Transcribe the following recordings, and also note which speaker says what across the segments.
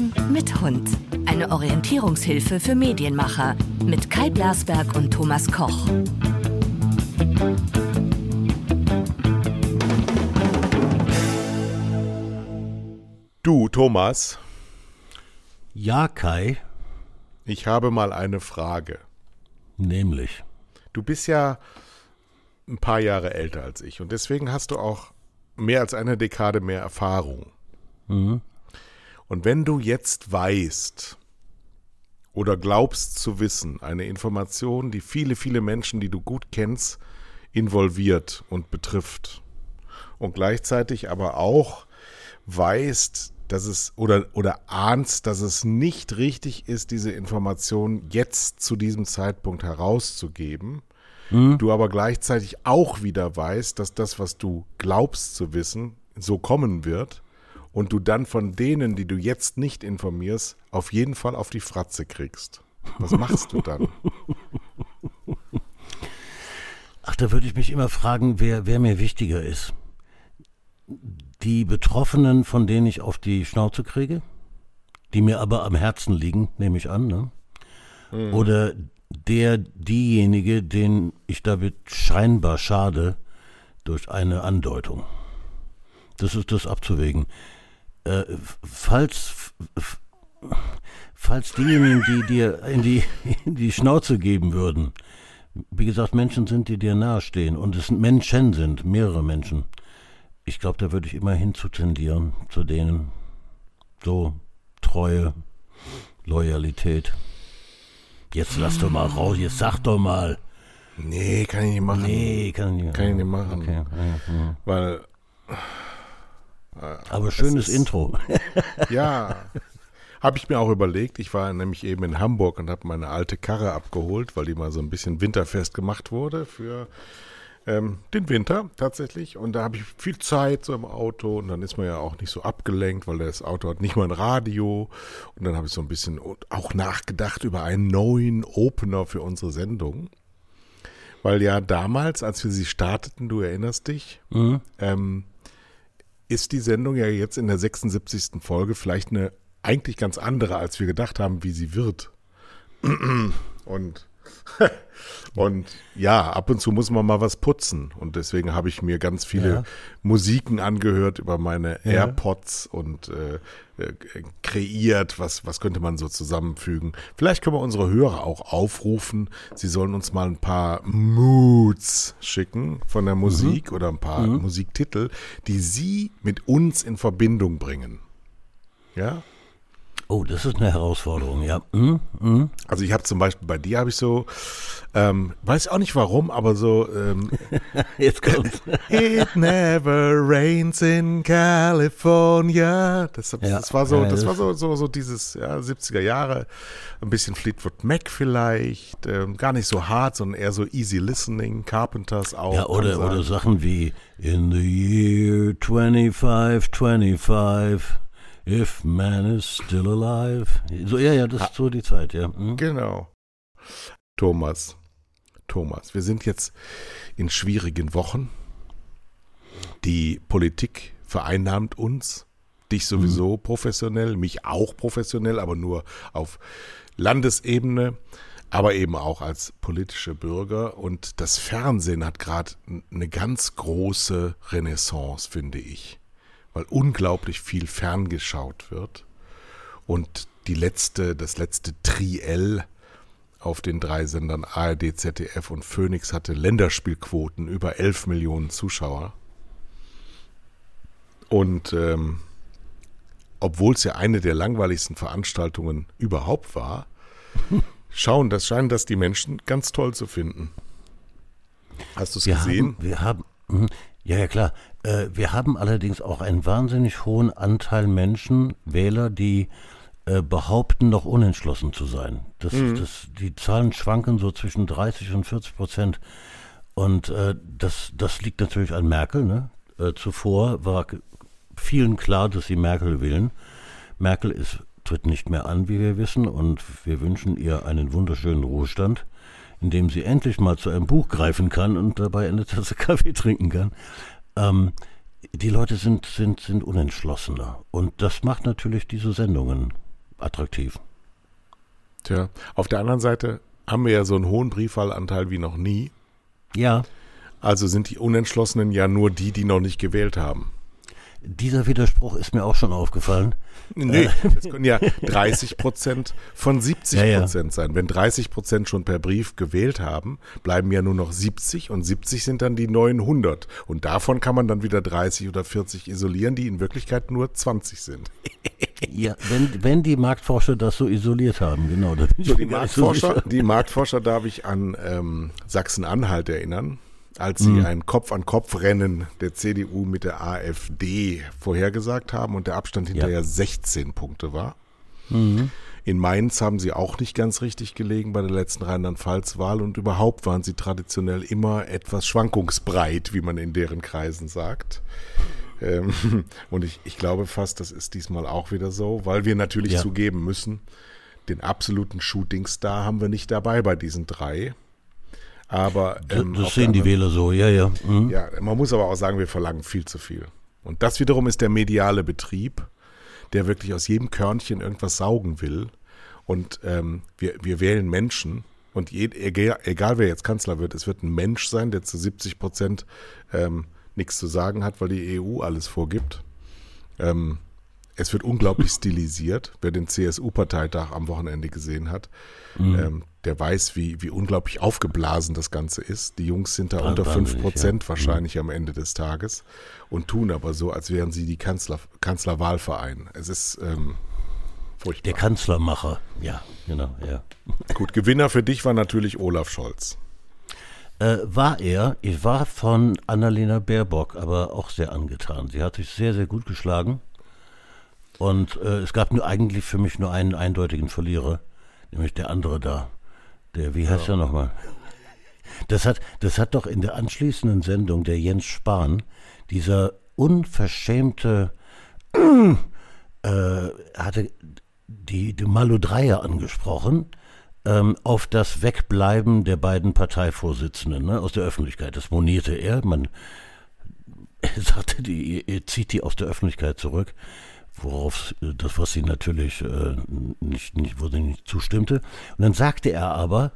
Speaker 1: Hören mit Hund. Eine Orientierungshilfe für Medienmacher mit Kai Blasberg und Thomas Koch.
Speaker 2: Du, Thomas,
Speaker 3: Ja, Kai,
Speaker 2: ich habe mal eine Frage.
Speaker 3: nämlich.
Speaker 2: Du bist ja ein paar Jahre älter als ich und deswegen hast du auch mehr als eine Dekade mehr Erfahrung.
Speaker 3: Mhm.
Speaker 2: Und wenn du jetzt weißt oder glaubst zu wissen, eine Information, die viele, viele Menschen, die du gut kennst, involviert und betrifft und gleichzeitig aber auch weißt, dass es oder, oder ahnst, dass es nicht richtig ist, diese Information jetzt zu diesem Zeitpunkt herauszugeben, du aber gleichzeitig auch wieder weißt, dass das, was du glaubst zu wissen, so kommen wird und du dann von denen, die du jetzt nicht informierst, auf jeden Fall auf die Fratze kriegst. Was machst du dann?
Speaker 3: Ach, da würde ich mich immer fragen, wer, wer mir wichtiger ist. Die Betroffenen, von denen ich auf die Schnauze kriege, die mir aber am Herzen liegen, nehme ich an, ne? Oder der, diejenige, den ich damit scheinbar schade durch eine Andeutung. Das ist das abzuwägen. Äh, falls, falls diejenigen, die dir in die, in die Schnauze geben würden, wie gesagt, Menschen sind, die dir nahestehen und es sind Menschen sind, mehrere Menschen. Ich glaube, da würde ich immer hin zu tendieren, zu denen. So, Treue, Loyalität. Jetzt lass doch mal raus, jetzt sag doch mal.
Speaker 2: Nee, kann ich nicht machen.
Speaker 3: Nee, kann ich nicht.
Speaker 2: Kann ich nicht machen.
Speaker 3: Okay.
Speaker 2: Weil,
Speaker 3: Aber schönes
Speaker 2: ist-
Speaker 3: Intro.
Speaker 2: ja, habe ich mir auch überlegt. Ich war nämlich eben in Hamburg und habe meine alte Karre abgeholt, weil die mal so ein bisschen winterfest gemacht wurde für ähm, den Winter tatsächlich. Und da habe ich viel Zeit so im Auto und dann ist man ja auch nicht so abgelenkt, weil das Auto hat nicht mal ein Radio. Und dann habe ich so ein bisschen auch nachgedacht über einen neuen Opener für unsere Sendung. Weil ja damals, als wir sie starteten, du erinnerst dich, ähm, ist die Sendung ja jetzt in der 76. Folge vielleicht eine eigentlich ganz andere, als wir gedacht haben, wie sie wird. Und, und ja, ab und zu muss man mal was putzen. Und deswegen habe ich mir ganz viele
Speaker 3: Ja.
Speaker 2: Musiken angehört über meine AirPods und äh, äh, kreiert, was, was könnte man so zusammenfügen. Vielleicht können wir unsere Hörer auch aufrufen, sie sollen uns mal ein paar Moods schicken von der Musik oder ein paar Musiktitel, die sie mit uns in Verbindung bringen. Ja?
Speaker 3: Oh, das ist eine Herausforderung, ja. Hm? Hm?
Speaker 2: Also ich habe zum Beispiel bei dir habe ich so, ähm, weiß auch nicht warum, aber so ähm,
Speaker 3: Jetzt kommt's.
Speaker 2: It never rains in California. Das, das,
Speaker 3: Ja,
Speaker 2: das war so, das war so, so, so dieses ja, 70er Jahre, ein bisschen Fleetwood Mac vielleicht, ähm, gar nicht so hart, sondern eher so easy listening, Carpenters auch.
Speaker 3: Ja, oder, oder Sachen wie In the year 2525, if man is still alive. So, ja, ja, das ist so die Zeit, ja. Hm?
Speaker 2: Genau. Thomas, Thomas, wir sind jetzt in schwierigen Wochen. Die Politik vereinnahmt uns, dich sowieso professionell, mich auch professionell, aber nur auf Landesebene, aber eben auch als politische Bürger. Und das Fernsehen hat gerade eine ganz große Renaissance, finde ich, weil unglaublich viel ferngeschaut wird. Und die letzte, das letzte Triell auf den drei Sendern ARD, ZDF und Phoenix hatte Länderspielquoten über 11 Millionen Zuschauer. Und ähm, obwohl es ja eine der langweiligsten Veranstaltungen überhaupt war, schauen, das scheinen das die Menschen ganz toll zu finden. Hast du es gesehen?
Speaker 3: haben, wir haben, hm, ja, ja, klar. Äh, wir haben allerdings auch einen wahnsinnig hohen Anteil Menschen, Wähler, die äh, behaupten, noch unentschlossen zu sein. Das, das, die Zahlen schwanken so zwischen 30 und 40 Prozent. Und äh, das, das liegt natürlich an Merkel. Ne? Äh, zuvor war vielen klar, dass sie Merkel wählen. Merkel ist, tritt nicht mehr an, wie wir wissen, und wir wünschen ihr einen wunderschönen Ruhestand, in dem sie endlich mal zu einem Buch greifen kann und dabei eine Tasse Kaffee trinken kann. Ähm, die Leute sind, sind, sind unentschlossener. Und das macht natürlich diese Sendungen attraktiv.
Speaker 2: Tja, auf der anderen Seite haben wir ja so einen hohen Briefwahlanteil wie noch nie.
Speaker 3: Ja.
Speaker 2: Also sind die Unentschlossenen ja nur die, die noch nicht gewählt haben.
Speaker 3: Dieser Widerspruch ist mir auch schon aufgefallen.
Speaker 2: Nee, es können ja 30 Prozent von 70 Prozent ja, ja. sein. Wenn 30 Prozent schon per Brief gewählt haben, bleiben ja nur noch 70 und 70 sind dann die 900. Und davon kann man dann wieder 30 oder 40 isolieren, die in Wirklichkeit nur 20 sind.
Speaker 3: Ja, wenn, wenn die Marktforscher das so isoliert haben, genau.
Speaker 2: So, die, Marktforscher, so die Marktforscher darf ich an ähm, Sachsen-Anhalt erinnern als sie mhm. ein Kopf-an-Kopf-Rennen der CDU mit der AfD vorhergesagt haben und der Abstand hinterher ja. 16 Punkte war. Mhm. In Mainz haben sie auch nicht ganz richtig gelegen bei der letzten Rheinland-Pfalz-Wahl und überhaupt waren sie traditionell immer etwas schwankungsbreit, wie man in deren Kreisen sagt. Ähm, und ich, ich glaube fast, das ist diesmal auch wieder so, weil wir natürlich ja. zugeben müssen, den absoluten Shootingstar haben wir nicht dabei bei diesen drei. Aber
Speaker 3: ähm, das sehen die Wähler so, ja, ja.
Speaker 2: Mhm. Ja, man muss aber auch sagen, wir verlangen viel zu viel. Und das wiederum ist der mediale Betrieb, der wirklich aus jedem Körnchen irgendwas saugen will. Und ähm, wir, wir wählen Menschen. Und je, egal, egal, wer jetzt Kanzler wird, es wird ein Mensch sein, der zu 70 Prozent ähm, nichts zu sagen hat, weil die EU alles vorgibt. Ähm, es wird unglaublich stilisiert. Wer den CSU-Parteitag am Wochenende gesehen hat, mhm. ähm, der weiß, wie, wie unglaublich aufgeblasen das Ganze ist. Die Jungs sind da ja, unter 5 Prozent ja. wahrscheinlich mhm. am Ende des Tages und tun aber so, als wären sie die Kanzler, Kanzlerwahlverein. Es ist ähm, furchtbar.
Speaker 3: Der Kanzlermacher, ja, genau, ja.
Speaker 2: Gut, Gewinner für dich war natürlich Olaf Scholz.
Speaker 3: Äh, war er. Ich war von Annalena Baerbock aber auch sehr angetan. Sie hat sich sehr, sehr gut geschlagen. Und äh, es gab nur eigentlich für mich nur einen eindeutigen Verlierer, nämlich der andere da. Der, wie heißt ja. er nochmal? Das hat, das hat doch in der anschließenden Sendung der Jens Spahn, dieser unverschämte, äh, hatte die, die Malodreier angesprochen ähm, auf das Wegbleiben der beiden Parteivorsitzenden ne, aus der Öffentlichkeit. Das monierte er. Man er sagte, die, er zieht die aus der Öffentlichkeit zurück worauf das, was sie natürlich äh, nicht, nicht, wo sie nicht zustimmte. Und dann sagte er aber,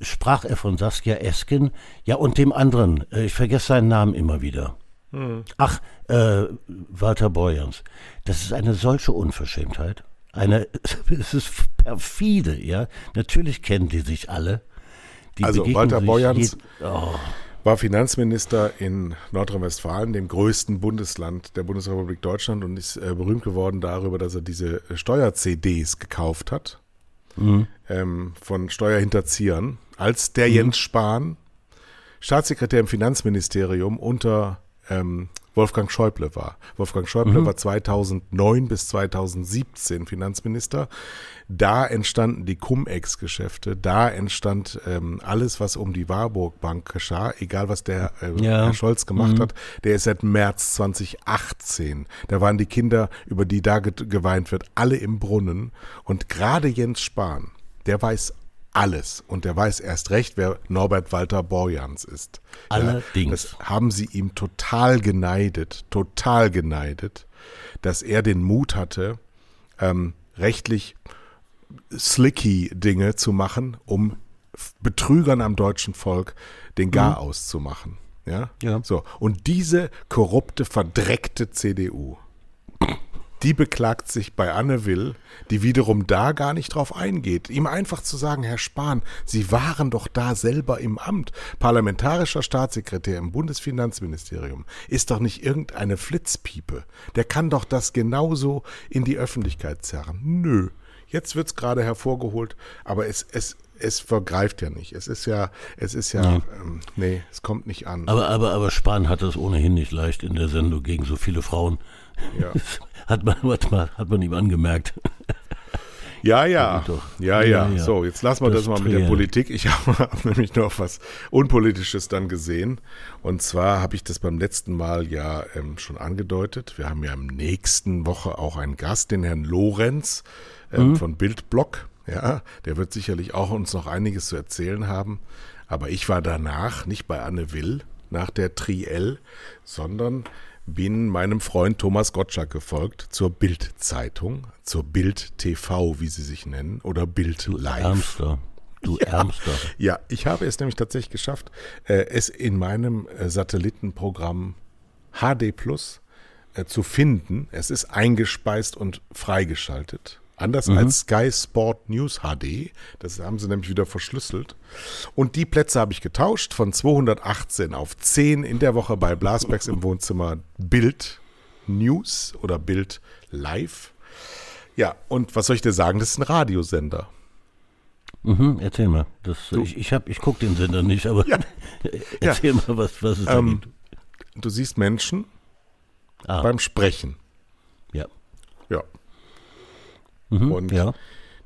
Speaker 3: sprach er von Saskia Esken, ja und dem anderen, äh, ich vergesse seinen Namen immer wieder. Hm. Ach, äh, Walter Borjans. Das ist eine solche Unverschämtheit. Eine, es ist perfide, ja. Natürlich kennen die sich alle.
Speaker 2: Die also Walter Borjans. Oh war Finanzminister in Nordrhein-Westfalen, dem größten Bundesland der Bundesrepublik Deutschland und ist äh, berühmt geworden darüber, dass er diese äh, Steuer-CDs gekauft hat mhm. ähm, von Steuerhinterziehern, als der mhm. Jens Spahn Staatssekretär im Finanzministerium unter ähm, Wolfgang Schäuble war. Wolfgang Schäuble mhm. war 2009 bis 2017 Finanzminister. Da entstanden die Cum-Ex-Geschäfte, da entstand ähm, alles, was um die Warburg Bank geschah, egal was der äh, ja. Herr Scholz gemacht mhm. hat. Der ist seit März 2018. Da waren die Kinder, über die da geweint wird, alle im Brunnen. Und gerade Jens Spahn, der weiß alles. Und der weiß erst recht, wer Norbert Walter Borjans ist.
Speaker 3: Allerdings.
Speaker 2: Ja, das haben sie ihm total geneidet, total geneidet, dass er den Mut hatte, ähm, rechtlich slicky Dinge zu machen, um Betrügern am deutschen Volk den Gar mhm. auszumachen. Ja? ja. So. Und diese korrupte, verdreckte CDU, die beklagt sich bei Anne Will, die wiederum da gar nicht drauf eingeht. Ihm einfach zu sagen, Herr Spahn, Sie waren doch da selber im Amt. Parlamentarischer Staatssekretär im Bundesfinanzministerium ist doch nicht irgendeine Flitzpiepe. Der kann doch das genauso in die Öffentlichkeit zerren. Nö. Jetzt wird es gerade hervorgeholt, aber es, es, es vergreift ja nicht. Es ist ja, es ist ja, ja. Ähm, nee, es kommt nicht an.
Speaker 3: Aber, aber, aber Spahn hat es ohnehin nicht leicht in der Sendung gegen so viele Frauen. Ja. hat, man, hat, man, hat man ihm angemerkt.
Speaker 2: Ja, ja. ja, ja. Ja, So, jetzt lassen wir das, das mal mit der Politik. Ich habe nämlich noch was Unpolitisches dann gesehen. Und zwar habe ich das beim letzten Mal ja ähm, schon angedeutet. Wir haben ja im nächsten Woche auch einen Gast, den Herrn Lorenz ähm, mhm. von Bildblock. Ja, der wird sicherlich auch uns noch einiges zu erzählen haben. Aber ich war danach nicht bei Anne Will nach der Triell, sondern bin meinem Freund Thomas Gottschalk gefolgt zur Bild-Zeitung, zur Bild TV, wie sie sich nennen, oder Bild
Speaker 3: Du
Speaker 2: Live.
Speaker 3: Ärmster. Du
Speaker 2: Ja.
Speaker 3: Ärmster.
Speaker 2: Ja, ich habe es nämlich tatsächlich geschafft, äh, es in meinem äh, Satellitenprogramm HD Plus äh, zu finden. Es ist eingespeist und freigeschaltet. Anders als Sky Sport News HD. Das haben sie nämlich wieder verschlüsselt. Und die Plätze habe ich getauscht von 218 auf 10 in der Woche bei Blasbergs im Wohnzimmer Bild News oder Bild Live. Ja, und was soll ich dir sagen? Das ist ein Radiosender.
Speaker 3: Mhm, erzähl mal. Das, ich ich, hab- ich gucke den Sender nicht, aber
Speaker 2: Ja.
Speaker 3: erzähl mal, was, was es da
Speaker 2: Ähm,
Speaker 3: gibt.
Speaker 2: Du siehst Menschen
Speaker 3: Ah,
Speaker 2: beim Sprechen.
Speaker 3: ja.
Speaker 2: Ja.
Speaker 3: Mhm,
Speaker 2: Und
Speaker 3: ja.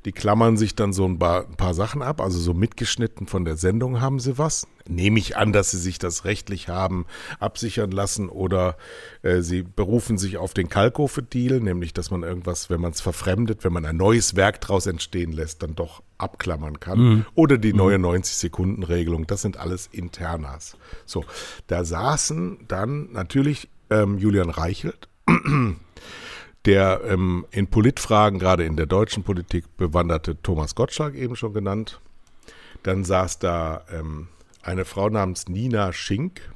Speaker 2: die klammern sich dann so ein paar, ein paar Sachen ab, also so mitgeschnitten von der Sendung haben sie was. Nehme ich an, dass sie sich das rechtlich haben absichern lassen oder äh, sie berufen sich auf den Kalkofe-Deal, nämlich dass man irgendwas, wenn man es verfremdet, wenn man ein neues Werk draus entstehen lässt, dann doch abklammern kann. Oder die neue 90-Sekunden-Regelung, das sind alles Internas. So, da saßen dann natürlich ähm, Julian Reichelt, der ähm, in Politfragen, gerade in der deutschen Politik, bewanderte Thomas Gottschalk eben schon genannt. Dann saß da ähm, eine Frau namens Nina Schink.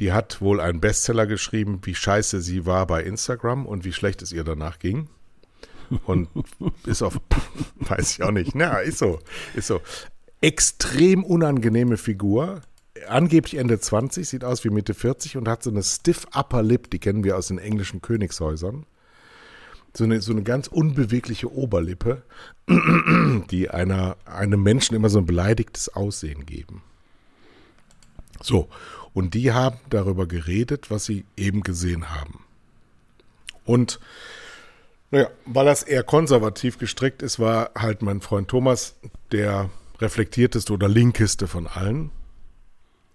Speaker 2: Die hat wohl einen Bestseller geschrieben, wie scheiße sie war bei Instagram und wie schlecht es ihr danach ging. Und ist auf, weiß ich auch nicht. Na, ist so, ist so. Extrem unangenehme Figur. Angeblich Ende 20, sieht aus wie Mitte 40 und hat so eine stiff upper lip, die kennen wir aus den englischen Königshäusern. So eine, so eine ganz unbewegliche Oberlippe, die einer, einem Menschen immer so ein beleidigtes Aussehen geben. So, und die haben darüber geredet, was sie eben gesehen haben. Und naja, weil das eher konservativ gestrickt ist, war halt mein Freund Thomas der reflektierteste oder linkeste von allen.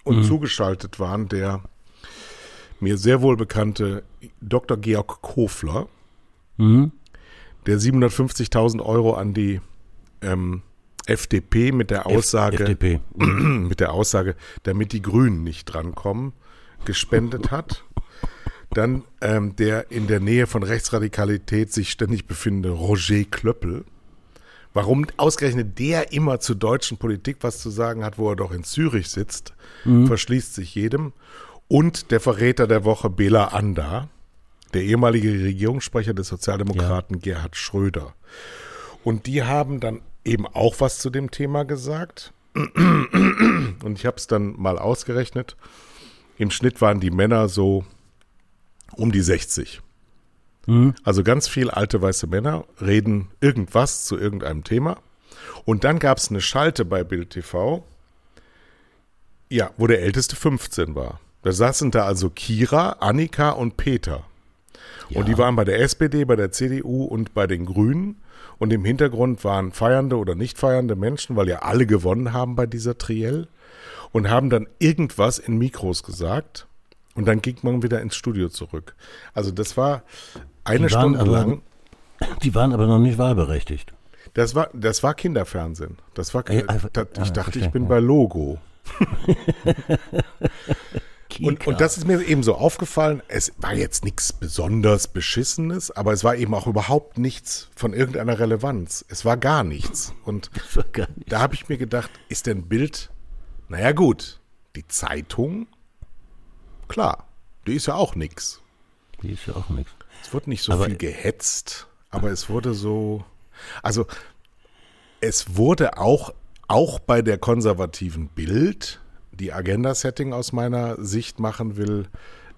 Speaker 2: Und zugeschaltet waren der mir sehr wohl bekannte Dr. Georg Kofler,
Speaker 3: Mhm.
Speaker 2: der 750.000 Euro an die ähm, FDP mit der Aussage,
Speaker 3: FDP.
Speaker 2: mit der Aussage, damit die Grünen nicht drankommen, gespendet hat. Dann ähm, der in der Nähe von Rechtsradikalität sich ständig befindende Roger Klöppel. Warum ausgerechnet der immer zur deutschen Politik was zu sagen hat, wo er doch in Zürich sitzt, verschließt sich jedem. Und der Verräter der Woche Bela Anda, der ehemalige Regierungssprecher des Sozialdemokraten Gerhard Schröder. Und die haben dann eben auch was zu dem Thema gesagt. Und ich habe es dann mal ausgerechnet. Im Schnitt waren die Männer so um die 60. Also ganz viel alte weiße Männer reden irgendwas zu irgendeinem Thema. Und dann gab es eine Schalte bei Bild TV, ja, wo der älteste 15 war. Da saßen da also Kira, Annika und Peter. Und die waren bei der SPD, bei der CDU und bei den Grünen. Und im Hintergrund waren feiernde oder nicht feiernde Menschen, weil ja alle gewonnen haben bei dieser Triell. Und haben dann irgendwas in Mikros gesagt. Und dann ging man wieder ins Studio zurück. Also das war eine Stunde
Speaker 3: aber-
Speaker 2: lang.
Speaker 3: Die waren aber noch nicht wahlberechtigt.
Speaker 2: Das war, das war Kinderfernsehen. Das war,
Speaker 3: Ey, einfach-
Speaker 2: da, ich
Speaker 3: ah,
Speaker 2: dachte, ich bin
Speaker 3: ja.
Speaker 2: bei Logo. Und, und das ist mir eben so aufgefallen, es war jetzt nichts besonders Beschissenes, aber es war eben auch überhaupt nichts von irgendeiner Relevanz. Es war gar nichts. Und
Speaker 3: Das gar nicht.
Speaker 2: da habe ich mir gedacht, ist denn Bild, naja gut, die Zeitung, klar, die ist ja auch nix.
Speaker 3: Die ist ja auch nichts.
Speaker 2: Es wurde nicht so
Speaker 3: Aber-
Speaker 2: viel gehetzt, aber es wurde so, also es wurde auch, auch bei der konservativen Bild, die Agenda-Setting aus meiner Sicht machen will,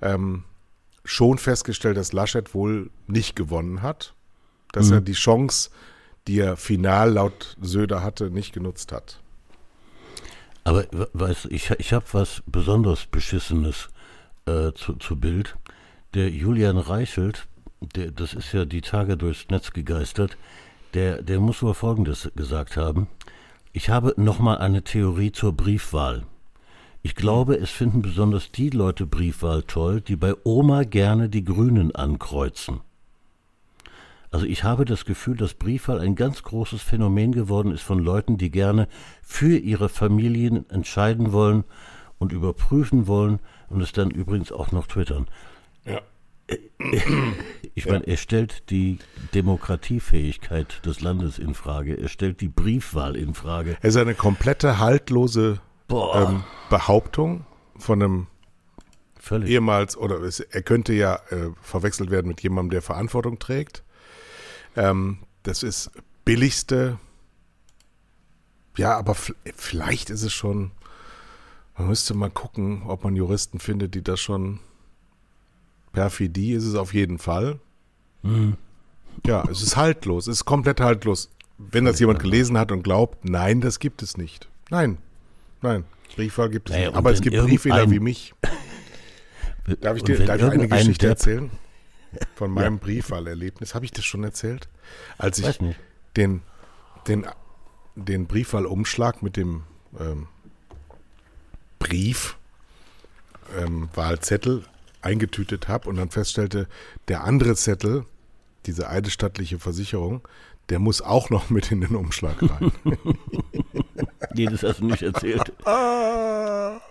Speaker 2: ähm, schon festgestellt, dass Laschet wohl nicht gewonnen hat, dass er die Chance, die er final laut Söder hatte, nicht genutzt hat.
Speaker 3: Aber we- weißt, du, ich, ich habe was besonders Beschissenes äh, zu, zu Bild. Der Julian Reichelt, der, das ist ja die Tage durchs Netz gegeistert, der, der muss wohl Folgendes gesagt haben. Ich habe nochmal eine Theorie zur Briefwahl. Ich glaube, es finden besonders die Leute Briefwahl toll, die bei Oma gerne die Grünen ankreuzen. Also ich habe das Gefühl, dass Briefwahl ein ganz großes Phänomen geworden ist von Leuten, die gerne für ihre Familien entscheiden wollen und überprüfen wollen, und es dann übrigens auch noch twittern.
Speaker 2: Ja.
Speaker 3: Ich meine, er stellt die Demokratiefähigkeit des Landes in Frage. Er stellt die Briefwahl in Frage.
Speaker 2: Es ist eine komplette haltlose ähm, Behauptung von einem
Speaker 3: Völlig.
Speaker 2: ehemals, oder es, er könnte ja äh, verwechselt werden mit jemandem, der Verantwortung trägt. Ähm, das ist billigste, ja, aber vielleicht ist es schon, man müsste mal gucken, ob man Juristen findet, die das schon, Perfidie ist es auf jeden Fall. Ja, es ist haltlos, es ist komplett haltlos. Wenn das jemand gelesen hat und glaubt, nein, das gibt es nicht. Nein, nein, Briefwahl gibt es
Speaker 3: Naja,
Speaker 2: nicht. Aber es gibt Briefwähler
Speaker 3: irgendein-
Speaker 2: wie mich. Darf ich dir darf ich eine Geschichte
Speaker 3: Depp-
Speaker 2: erzählen? Von meinem Briefwahlerlebnis. Habe ich das schon erzählt? Als ich den, den, den Briefwahlumschlag mit dem ähm, Brief, ähm, Wahlzettel eingetütet habe und dann feststellte, der andere Zettel, diese eidesstattliche Versicherung, der muss auch noch mit in den Umschlag rein.
Speaker 3: Nee, das hast du nicht erzählt.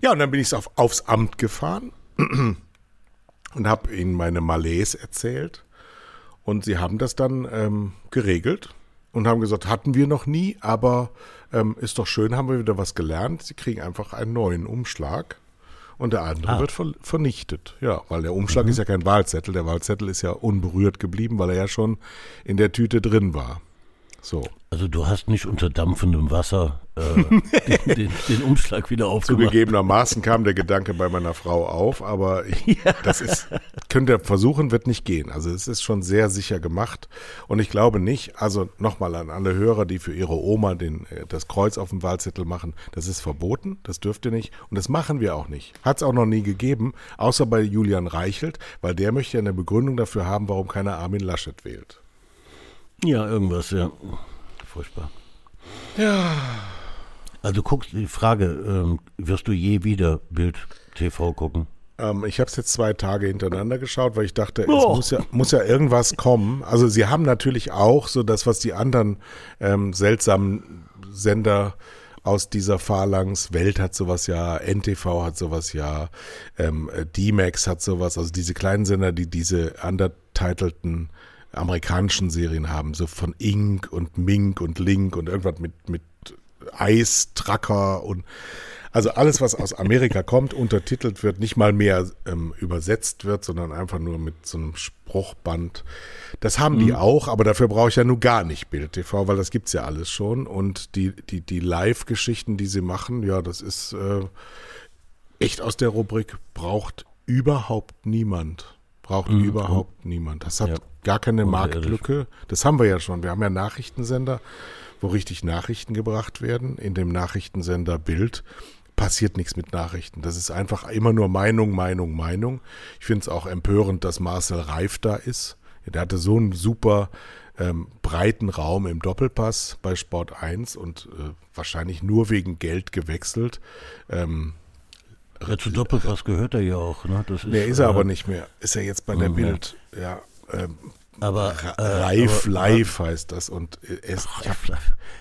Speaker 2: Ja, und dann bin ich auf, aufs Amt gefahren und habe ihnen meine Malaise erzählt. Und sie haben das dann ähm, geregelt und haben gesagt, hatten wir noch nie, aber ähm, ist doch schön, haben wir wieder was gelernt. Sie kriegen einfach einen neuen Umschlag und der andere
Speaker 3: Ah.
Speaker 2: wird ver vernichtet. Ja, weil der Umschlag ist ja kein Wahlzettel. Der Wahlzettel ist ja unberührt geblieben, weil er ja schon in der Tüte drin war. So.
Speaker 3: Also du hast nicht unter dampfendem Wasser äh, den, den, den Umschlag wieder aufgemacht.
Speaker 2: Zugegebenermaßen kam der Gedanke bei meiner Frau auf, aber ich, das ist, könnt ihr versuchen, wird nicht gehen. Also es ist schon sehr sicher gemacht und ich glaube nicht, also nochmal an alle Hörer, die für ihre Oma den, äh, das Kreuz auf dem Wahlzettel machen, das ist verboten, das dürft ihr nicht und das machen wir auch nicht. Hat es auch noch nie gegeben, außer bei Julian Reichelt, weil der möchte ja eine Begründung dafür haben, warum keiner Armin Laschet wählt.
Speaker 3: Ja, irgendwas, ja. Furchtbar. Ja. Also guckst die Frage, ähm, wirst du je wieder Bild TV gucken?
Speaker 2: Ähm, ich habe es jetzt zwei Tage hintereinander geschaut, weil ich dachte, es
Speaker 3: Oh.
Speaker 2: muss ja, muss ja irgendwas kommen. Also sie haben natürlich auch so das, was die anderen ähm, seltsamen Sender aus dieser Phalanx, Welt hat sowas ja, NTV hat sowas ja, ähm, äh, D-Max hat sowas, also diese kleinen Sender, die diese undertitelten amerikanischen Serien haben, so von Ink und Mink und Link und irgendwas mit, mit Eistracker und also alles, was aus Amerika kommt, untertitelt wird, nicht mal mehr ähm, übersetzt wird, sondern einfach nur mit so einem Spruchband. Das haben die auch, aber dafür brauche ich ja nun gar nicht Bild TV, weil das gibt's ja alles schon. Und die, die, die Live-Geschichten, die sie machen, ja, das ist äh, echt aus der Rubrik braucht überhaupt niemand. Braucht überhaupt niemand. Das hat
Speaker 3: Ja.
Speaker 2: Gar keine. Marktlücke. Das haben wir ja schon. Wir haben ja Nachrichtensender, wo richtig Nachrichten gebracht werden. In dem Nachrichtensender Bild passiert nichts mit Nachrichten. Das ist einfach immer nur Meinung, Meinung, Meinung. Ich finde es auch empörend, dass Marcel Reif da ist. Der hatte so einen super ähm, breiten Raum im Doppelpass bei Sport 1 und äh, wahrscheinlich nur wegen Geld gewechselt. Ähm,
Speaker 3: Ja, zu Doppelpass gehört er ja auch. Ne? Das ist,
Speaker 2: nee, ist er
Speaker 3: äh,
Speaker 2: aber nicht mehr. Ist er jetzt bei der
Speaker 3: Mhm.
Speaker 2: Bild. Ja, ähm,
Speaker 3: Aber äh,
Speaker 2: Reif
Speaker 3: aber-
Speaker 2: Live heißt das. Und ist,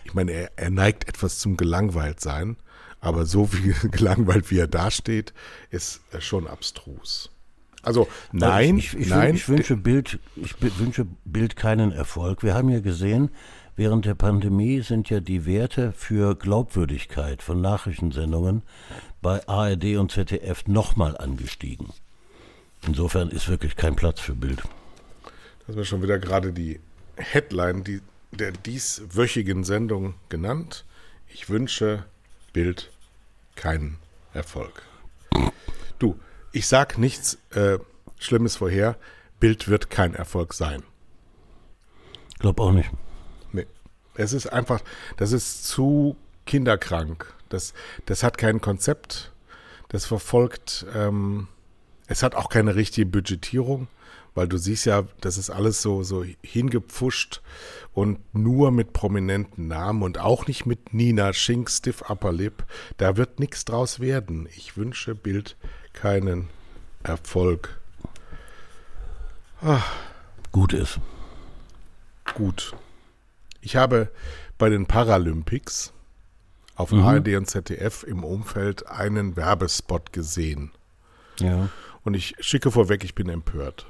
Speaker 2: ich, meine, er, er neigt etwas zum Gelangweiltsein, aber so wie gelangweilt, wie er dasteht, ist schon abstrus. Also nein,
Speaker 3: ich, ich,
Speaker 2: nein,
Speaker 3: ich wünsche Bild, ich wünsche Bild keinen Erfolg. Wir haben ja gesehen, während der Pandemie sind ja die Werte für Glaubwürdigkeit von Nachrichtensendungen bei ARD und ZDF nochmal angestiegen. Insofern ist wirklich kein Platz für Bild.
Speaker 2: Das war schon wieder gerade die Headline die, der dieswöchigen Sendung genannt. Ich wünsche Bild keinen Erfolg. Du, ich sag nichts äh, Schlimmes vorher. Bild wird kein Erfolg sein.
Speaker 3: Glaub auch nicht.
Speaker 2: Nee. Es ist einfach, das ist zu kinderkrank. Das, das hat kein Konzept. Das verfolgt, ähm, es hat auch keine richtige Budgetierung, weil du siehst ja, das ist alles so, so hingepfuscht und nur mit prominenten Namen und auch nicht mit Nina Schink, Stiff Upper Lip. Da wird nichts draus werden. Ich wünsche Bild keinen Erfolg.
Speaker 3: Gut ist.
Speaker 2: Gut. Ich habe bei den Paralympics auf ARD und ZDF im Umfeld einen Werbespot gesehen.
Speaker 3: Ja.
Speaker 2: Und ich schicke vorweg, ich bin empört.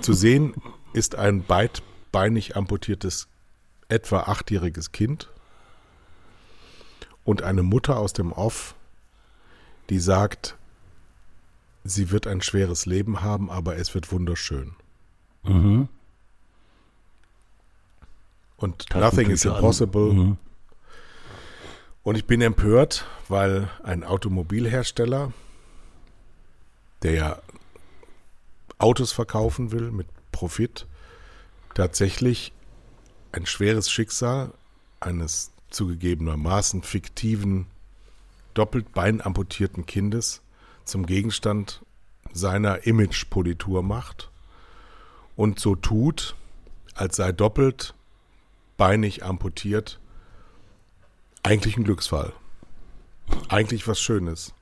Speaker 2: Zu sehen ist ein beidbeinig amputiertes, etwa achtjähriges Kind und eine Mutter aus dem Off, die sagt, sie wird ein schweres Leben haben, aber es wird wunderschön.
Speaker 3: Mhm.
Speaker 2: Und nothing is impossible. Mhm. Und ich bin empört, weil ein Automobilhersteller, der ja Autos verkaufen will mit Profit, tatsächlich ein schweres Schicksal eines zugegebenermaßen fiktiven, doppelt beinamputierten Kindes zum Gegenstand seiner Imagepolitur macht und so tut, als sei doppelt beinig amputiert eigentlich ein Glücksfall. Eigentlich was Schönes.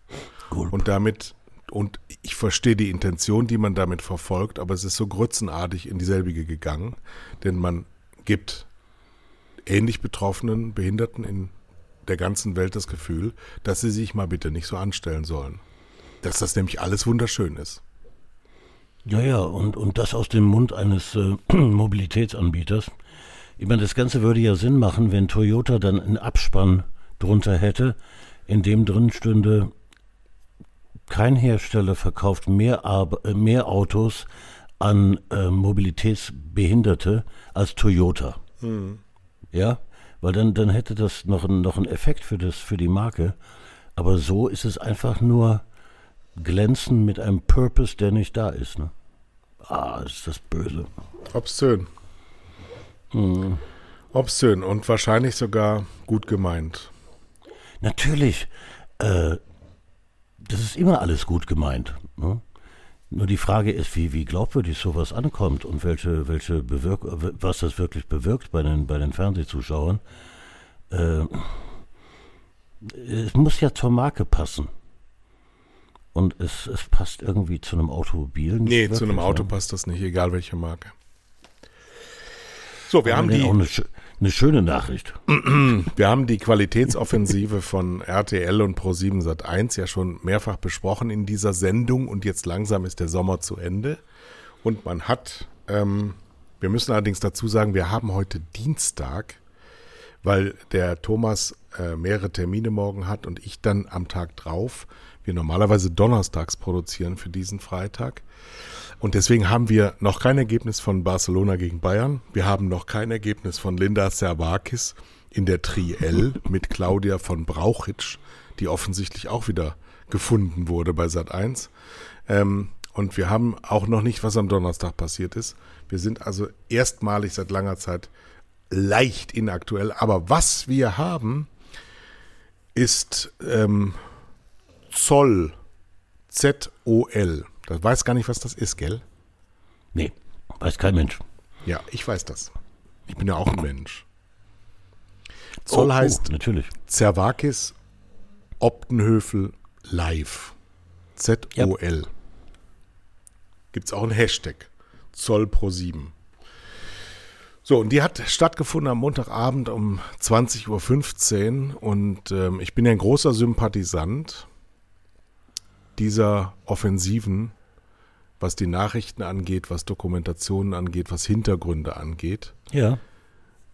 Speaker 3: Cool.
Speaker 2: Und damit, und ich verstehe die Intention, die man damit verfolgt, aber es ist so grützenartig in dieselbige gegangen, denn man gibt ähnlich betroffenen Behinderten in der ganzen Welt das Gefühl, dass sie sich mal bitte nicht so anstellen sollen. Dass das nämlich alles wunderschön ist.
Speaker 3: Ja, ja, und, und das aus dem Mund eines äh, Mobilitätsanbieters. Ich meine, das Ganze würde ja Sinn machen, wenn Toyota dann einen Abspann drunter hätte, in dem drin stünde, kein Hersteller verkauft mehr, Ar äh, mehr Autos an äh, Mobilitätsbehinderte als Toyota.
Speaker 2: Hm.
Speaker 3: Ja, weil dann, dann hätte das noch, noch einen Effekt für, das, für die Marke. Aber so ist es einfach nur glänzen mit einem Purpose, der nicht da ist. Ne? Ah, ist das böse.
Speaker 2: Obszön.
Speaker 3: Hm.
Speaker 2: Obszön und wahrscheinlich sogar gut gemeint.
Speaker 3: Natürlich, äh, das ist immer alles gut gemeint. Ne? Nur die Frage ist, wie, wie glaubwürdig sowas ankommt und welche, welche bewirk was das wirklich bewirkt bei den, bei den Fernsehzuschauern. Äh, es muss ja zur Marke passen. Und es, es passt irgendwie zu einem Automobil. Nicht
Speaker 2: Nee,
Speaker 3: wirklich,
Speaker 2: zu einem Auto
Speaker 3: ne?
Speaker 2: passt das nicht, egal welche Marke. So, wir haben
Speaker 3: dann
Speaker 2: die.
Speaker 3: Eine schöne Nachricht.
Speaker 2: Wir haben die Qualitätsoffensive von RTL und Pro7 Sat1 ja schon mehrfach besprochen in dieser Sendung und jetzt langsam ist der Sommer zu Ende. Und man hat, ähm, wir müssen allerdings dazu sagen, wir haben heute Dienstag, weil der Thomas äh, mehrere Termine morgen hat und ich dann am Tag drauf. Wir normalerweise donnerstags produzieren für diesen Freitag. Und deswegen haben wir noch kein Ergebnis von Barcelona gegen Bayern. Wir haben noch kein Ergebnis von Linda Servakis in der Triell mit Claudia von Brauchitsch, die offensichtlich auch wieder gefunden wurde bei Sat 1. Ähm, und wir haben auch noch nicht, was am Donnerstag passiert ist. Wir sind also erstmalig seit langer Zeit leicht inaktuell. Aber was wir haben, ist ähm, Zoll. Z-O-L. Das weiß gar nicht, was das ist, gell?
Speaker 3: Nee, weiß kein Mensch.
Speaker 2: Ja, ich weiß das. Ich bin ja auch ein Mensch. Zoll
Speaker 3: Oh,
Speaker 2: heißt
Speaker 3: Oh, natürlich.
Speaker 2: Zervakis Optenhöfel live. Z-O-L. Gibt es auch einen Hashtag. Zoll pro 7. So, und die hat stattgefunden am Montagabend um 20.15 Uhr und ähm, ich bin ja ein großer Sympathisant dieser Offensiven, was die Nachrichten angeht, was Dokumentationen angeht, was Hintergründe angeht.
Speaker 3: Ja.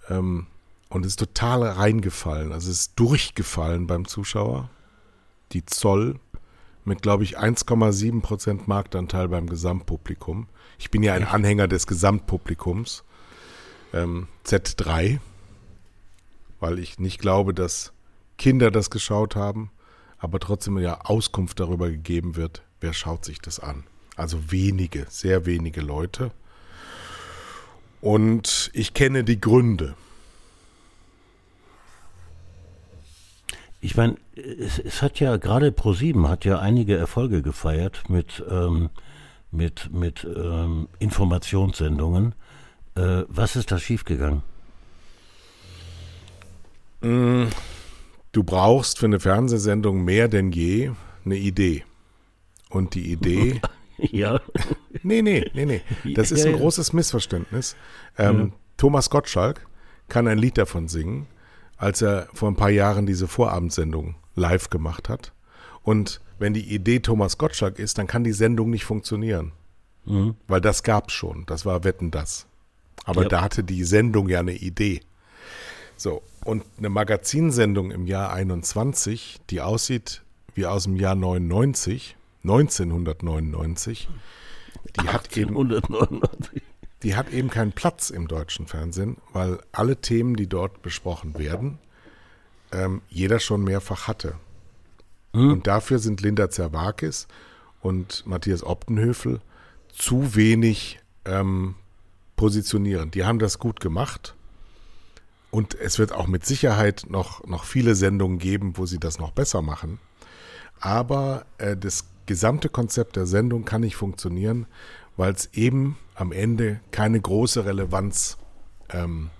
Speaker 2: Ähm, und es ist total reingefallen. Also es ist durchgefallen beim Zuschauer. Die Zoll mit, glaube ich, 1,7 Prozent Marktanteil beim Gesamtpublikum. Ich bin ja ein Anhänger des Gesamtpublikums. Ähm, Z3. Weil ich nicht glaube, dass Kinder das geschaut haben, aber trotzdem ja Auskunft darüber gegeben wird, wer schaut sich das an. Also wenige, sehr wenige Leute. Und ich kenne die Gründe.
Speaker 3: Ich meine, es, es hat ja gerade Pro7 hat ja einige Erfolge gefeiert mit, ähm, mit, mit ähm, Informationssendungen. Äh, was ist da schiefgegangen?
Speaker 2: Du brauchst für eine Fernsehsendung mehr denn je eine Idee. Und die Idee,
Speaker 3: Ja.
Speaker 2: nee, nee, nee, nee, das ist
Speaker 3: Ja,
Speaker 2: ein
Speaker 3: ja.
Speaker 2: großes Missverständnis. Ähm, Thomas Gottschalk kann ein Lied davon singen, als er vor ein paar Jahren diese Vorabendsendung live gemacht hat. Und wenn die Idee Thomas Gottschalk ist, dann kann die Sendung nicht funktionieren.
Speaker 3: Mhm.
Speaker 2: Weil das gab's schon. Das war Wetten das. Aber
Speaker 3: Ja.
Speaker 2: da hatte die Sendung ja eine Idee. So, und eine Magazinsendung im Jahr 21, die aussieht wie aus dem Jahr 99, 1999, die hat eben
Speaker 3: 199.
Speaker 2: die hat eben keinen Platz im deutschen Fernsehen, weil alle Themen, die dort besprochen werden, ähm, jeder schon mehrfach hatte. Und dafür sind Linda Zerwakis und Matthias Optenhöfel zu wenig ähm, positionieren. Die haben das gut gemacht. Und es wird auch mit Sicherheit noch, noch viele Sendungen geben, wo sie das noch besser machen. Aber äh, das gesamte Konzept der Sendung kann nicht funktionieren, weil es eben am Ende keine große Relevanz ähm,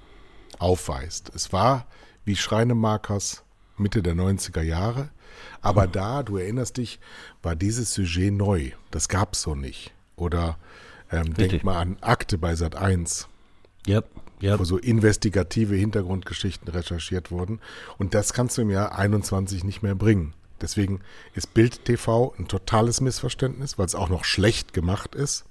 Speaker 2: aufweist. Es war wie Schreinemarkers Mitte der 90er Jahre, aber da, du erinnerst dich, war dieses Sujet neu. Das gab es so nicht. Oder ähm, denk mal an Akte bei Sat 1
Speaker 3: Ja, ja.
Speaker 2: wo so investigative Hintergrundgeschichten recherchiert wurden. Und das kannst du im Jahr 21 nicht mehr bringen. Deswegen ist Bild TV ein totales Missverständnis, weil es auch noch schlecht gemacht ist.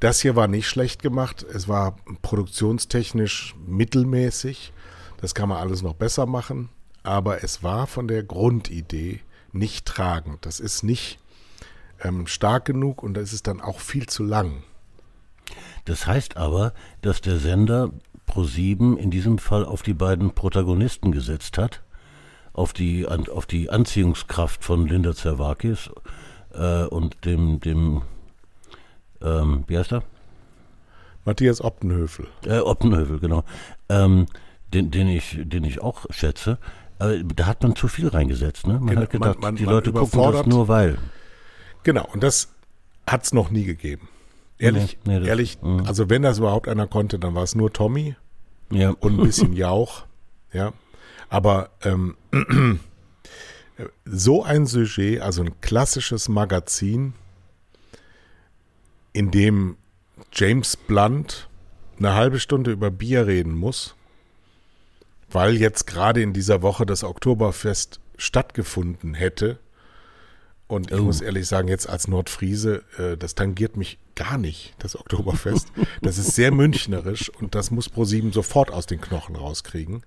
Speaker 2: Das hier war nicht schlecht gemacht. Es war produktionstechnisch mittelmäßig. Das kann man alles noch besser machen. Aber es war von der Grundidee nicht tragend. Das ist nicht ähm, stark genug und das ist dann auch viel zu lang.
Speaker 3: Das heißt aber, dass der Sender Pro7 in diesem Fall auf die beiden Protagonisten gesetzt hat, auf die, an, auf die Anziehungskraft von Linda Zerwakis äh, und dem, dem ähm, wie heißt er?
Speaker 2: Matthias Optenhöfel.
Speaker 3: Äh, Oppenhövel, genau. Ähm, den, den, ich, den ich auch schätze. Aber da hat man zu viel reingesetzt. Ne? Man
Speaker 2: Genau,
Speaker 3: hat gedacht,
Speaker 2: man- man-
Speaker 3: die Leute gucken das nur weil.
Speaker 2: Genau, und das hat es noch nie gegeben. Ehrlich,
Speaker 3: Nee, nee, das-
Speaker 2: ehrlich,
Speaker 3: mhm.
Speaker 2: also wenn das überhaupt einer konnte, dann war es nur Tommy
Speaker 3: Ja.
Speaker 2: und ein bisschen Jauch. Ja, aber ähm, so ein Sujet, also ein klassisches Magazin, in dem James Blunt eine halbe Stunde über Bier reden muss, weil jetzt gerade in dieser Woche das Oktoberfest stattgefunden hätte. Und ich
Speaker 3: Oh.
Speaker 2: muss ehrlich sagen, jetzt als Nordfriese, äh, das tangiert mich gar nicht, das Oktoberfest. Das ist sehr münchnerisch und das muss ProSieben sofort aus den Knochen rauskriegen.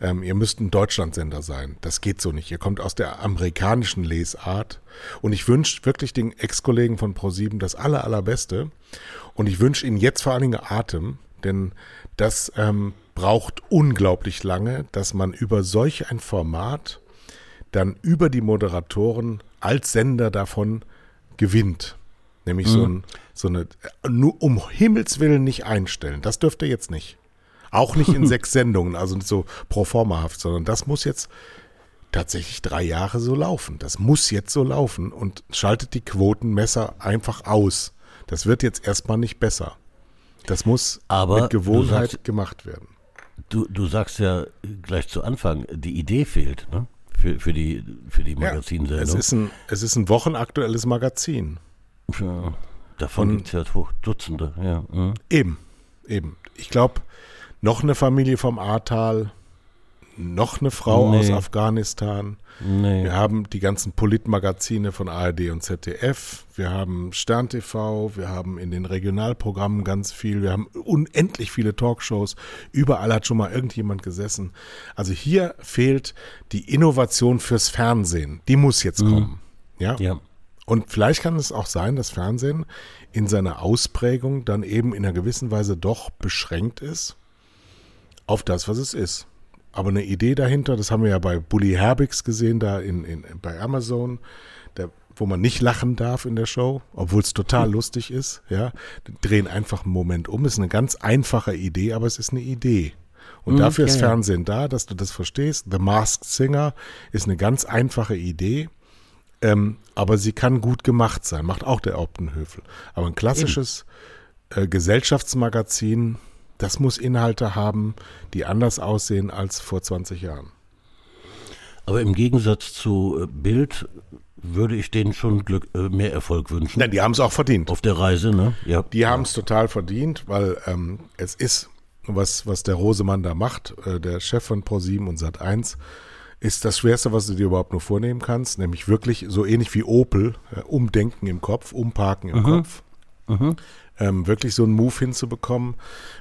Speaker 2: Ähm, ihr müsst ein Deutschlandsender sein. Das geht so nicht. Ihr kommt aus der amerikanischen Lesart. Und ich wünsche wirklich den Ex-Kollegen von ProSieben das aller, allerbeste. Und ich wünsche ihnen jetzt vor allen Dingen Atem, denn das ähm, braucht unglaublich lange, dass man über solch ein Format dann über die Moderatoren als Sender davon gewinnt. Nämlich so, ein, so eine, nur um Himmels Willen nicht einstellen. Das dürft ihr jetzt nicht. Auch nicht in sechs Sendungen, also nicht so pro formahaft, sondern das muss jetzt tatsächlich drei Jahre so laufen. Das muss jetzt so laufen und schaltet die Quotenmesser einfach aus. Das wird jetzt erstmal nicht besser. Das muss
Speaker 3: Aber
Speaker 2: mit Gewohnheit
Speaker 3: sagst-
Speaker 2: gemacht werden.
Speaker 3: Du, du sagst ja gleich zu Anfang, die Idee fehlt ne? Für, für die, für die
Speaker 2: Es
Speaker 3: Magazinsendung.
Speaker 2: ist, ein, es ist ein wochenaktuelles Magazin.
Speaker 3: ja, davon gibt es ja Dutzende. Ja.
Speaker 2: Eben, eben. Ich glaube, noch eine Familie vom Ahrtal, noch eine Frau
Speaker 3: Nee.
Speaker 2: aus Afghanistan.
Speaker 3: nee.
Speaker 2: Wir haben die ganzen Politmagazine von ARD und ZDF. Wir haben Stern TV. Wir haben in den Regionalprogrammen ganz viel. Wir haben unendlich viele Talkshows. Überall hat schon mal irgendjemand gesessen. Also hier fehlt die Innovation fürs Fernsehen. Die muss jetzt kommen. Ja?
Speaker 3: Ja.
Speaker 2: Und vielleicht kann es auch sein, dass Fernsehen in seiner Ausprägung dann eben in einer gewissen Weise doch beschränkt ist auf das, was es ist. Aber eine Idee dahinter, das haben wir ja bei Bully Herbix gesehen, da in, in, bei Amazon, der, wo man nicht lachen darf in der Show, obwohl es total lustig ist. Ja, Die drehen einfach einen Moment um. Ist eine ganz einfache Idee, aber es ist eine Idee. Und
Speaker 3: Mhm,
Speaker 2: dafür ist. Fernsehen da, dass du das verstehst. The Masked Singer ist eine ganz einfache Idee. Ähm, aber sie kann gut gemacht sein, macht auch der Optenhöfel. Aber ein klassisches äh, Gesellschaftsmagazin, das muss Inhalte haben, die anders aussehen als vor 20 Jahren.
Speaker 3: Aber im Gegensatz zu äh, Bild würde ich denen schon Glück, äh, mehr Erfolg wünschen.
Speaker 2: Nein, die haben es auch verdient.
Speaker 3: Auf der Reise, ne? Ja.
Speaker 2: Die haben es total verdient, weil ähm, es ist, was, was der Rosemann da macht, äh, der Chef von ProSieben und Sat1, ist das Schwerste, was du dir überhaupt nur vornehmen kannst, nämlich wirklich so ähnlich wie Opel, äh, umdenken im Kopf, umparken im Kopf. Ähm, wirklich so einen Move hinzubekommen,